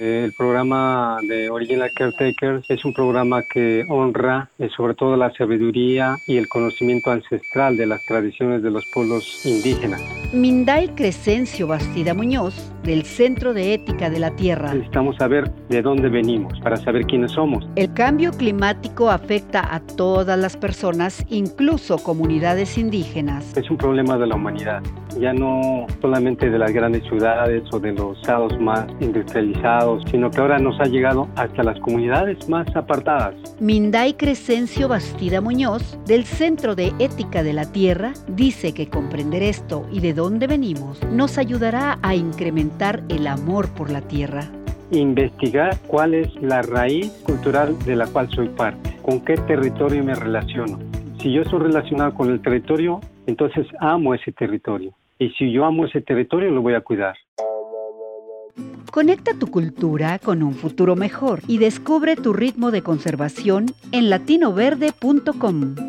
Eh, el programa de Original Caretakers es un programa que honra eh, sobre todo la sabiduría y el conocimiento ancestral de las tradiciones de los pueblos indígenas. Minday Crescencio Bastida Muñoz, del Centro de Ética de la Tierra. Necesitamos saber de dónde venimos para saber quiénes somos. El cambio climático afecta a todas las personas, incluso comunidades indígenas. Es un problema de la humanidad, ya no solamente de las grandes ciudades o de los estados más industrializados, sino que ahora nos ha llegado hasta las comunidades más apartadas. Minday Crescencio Bastida Muñoz, del Centro de Ética de la Tierra, dice que comprender esto y de dónde venimos nos ayudará a incrementar el amor por la tierra. Investigar cuál es la raíz cultural de la cual soy parte, con qué territorio me relaciono. Si yo estoy relacionado con el territorio, entonces amo ese territorio. Y si yo amo ese territorio, lo voy a cuidar. Conecta tu cultura con un futuro mejor y descubre tu ritmo de conservación en latinoverde.com.